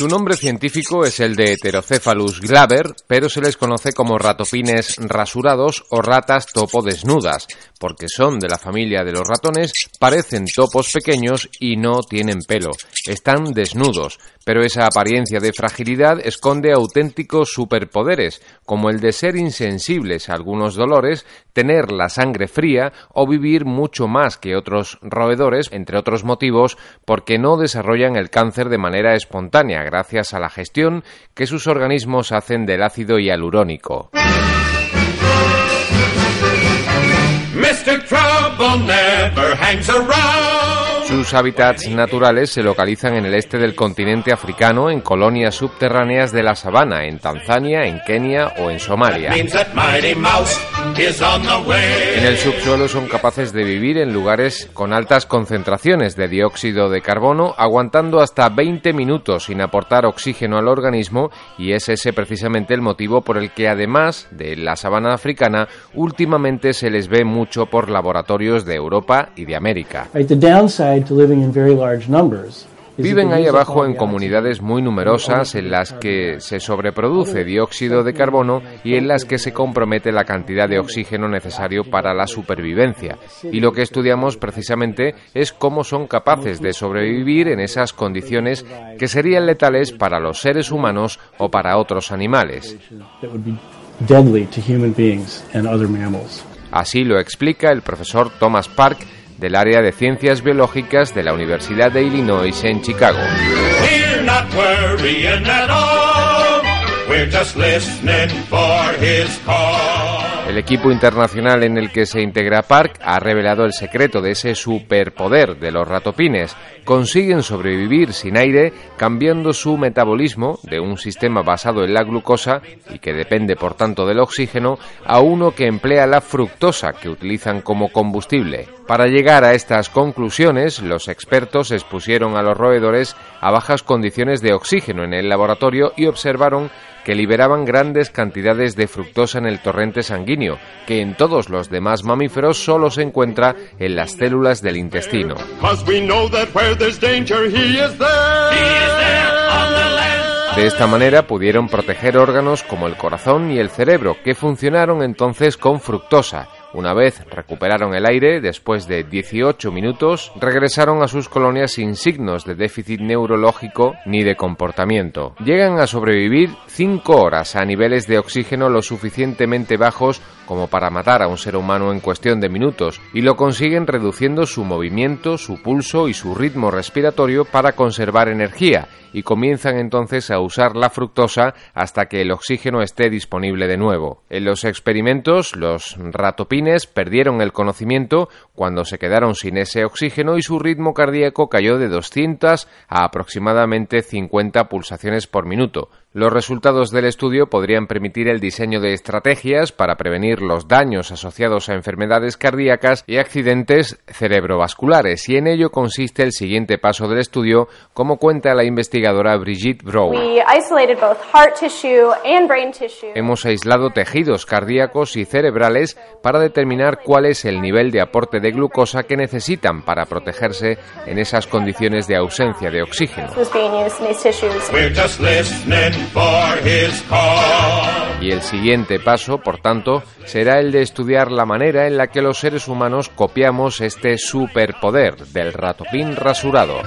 Su nombre científico es el de Heterocephalus glaber, pero se les conoce como ratopines rasurados o ratas topo desnudas, porque son de la familia de los ratones, parecen topos pequeños y no tienen pelo. Están desnudos, pero esa apariencia de fragilidad esconde auténticos superpoderes, como el de ser insensibles a algunos dolores, tener la sangre fría o vivir mucho más que otros roedores, entre otros motivos, porque no desarrollan el cáncer de manera espontánea gracias a la gestión que sus organismos hacen del ácido hialurónico. Sus hábitats naturales se localizan en el este del continente africano, en colonias subterráneas de la sabana, en Tanzania, en Kenia o en Somalia. En el subsuelo son capaces de vivir en lugares con altas concentraciones de dióxido de carbono, aguantando hasta 20 minutos sin aportar oxígeno al organismo y es ese precisamente el motivo por el que además de la sabana africana, últimamente se les ve mucho por laboratorios de Europa y de América. Viven ahí abajo en comunidades muy numerosas en las que se sobreproduce dióxido de carbono y en las que se compromete la cantidad de oxígeno necesario para la supervivencia. Y lo que estudiamos precisamente es cómo son capaces de sobrevivir en esas condiciones que serían letales para los seres humanos o para otros animales. Así lo explica el profesor Thomas Park del área de Ciencias Biológicas de la Universidad de Illinois en Chicago. El equipo internacional en el que se integra Park ha revelado el secreto de ese superpoder de los ratopines. Consiguen sobrevivir sin aire cambiando su metabolismo de un sistema basado en la glucosa y que depende por tanto del oxígeno a uno que emplea la fructosa que utilizan como combustible. Para llegar a estas conclusiones, los expertos expusieron a los roedores a bajas condiciones de oxígeno en el laboratorio y observaron que liberaban grandes cantidades de fructosa en el torrente sanguíneo, que en todos los demás mamíferos solo se encuentra en las células del intestino. De esta manera pudieron proteger órganos como el corazón y el cerebro, que funcionaron entonces con fructosa, una vez recuperaron el aire, después de 18 minutos, regresaron a sus colonias sin signos de déficit neurológico ni de comportamiento. Llegan a sobrevivir 5 horas a niveles de oxígeno lo suficientemente bajos como para matar a un ser humano en cuestión de minutos y lo consiguen reduciendo su movimiento, su pulso y su ritmo respiratorio para conservar energía y comienzan entonces a usar la fructosa hasta que el oxígeno esté disponible de nuevo. En los experimentos, los ratopines perdieron el conocimiento cuando se quedaron sin ese oxígeno y su ritmo cardíaco cayó de 200 a aproximadamente 50 pulsaciones por minuto, los resultados del estudio podrían permitir el diseño de estrategias para prevenir los daños asociados a enfermedades cardíacas y accidentes cerebrovasculares, y en ello consiste el siguiente paso del estudio, como cuenta la investigadora Brigitte Brown. Hemos aislado tejidos cardíacos y cerebrales para determinar cuál es el nivel de aporte de glucosa que necesitan para protegerse en esas condiciones de ausencia de oxígeno. Y el siguiente paso, por tanto, será el de estudiar la manera en la que los seres humanos copiamos este superpoder del ratopín rasurado.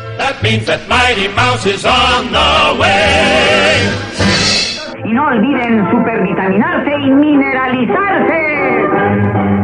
Y no olviden supervitaminarse y mineralizarse.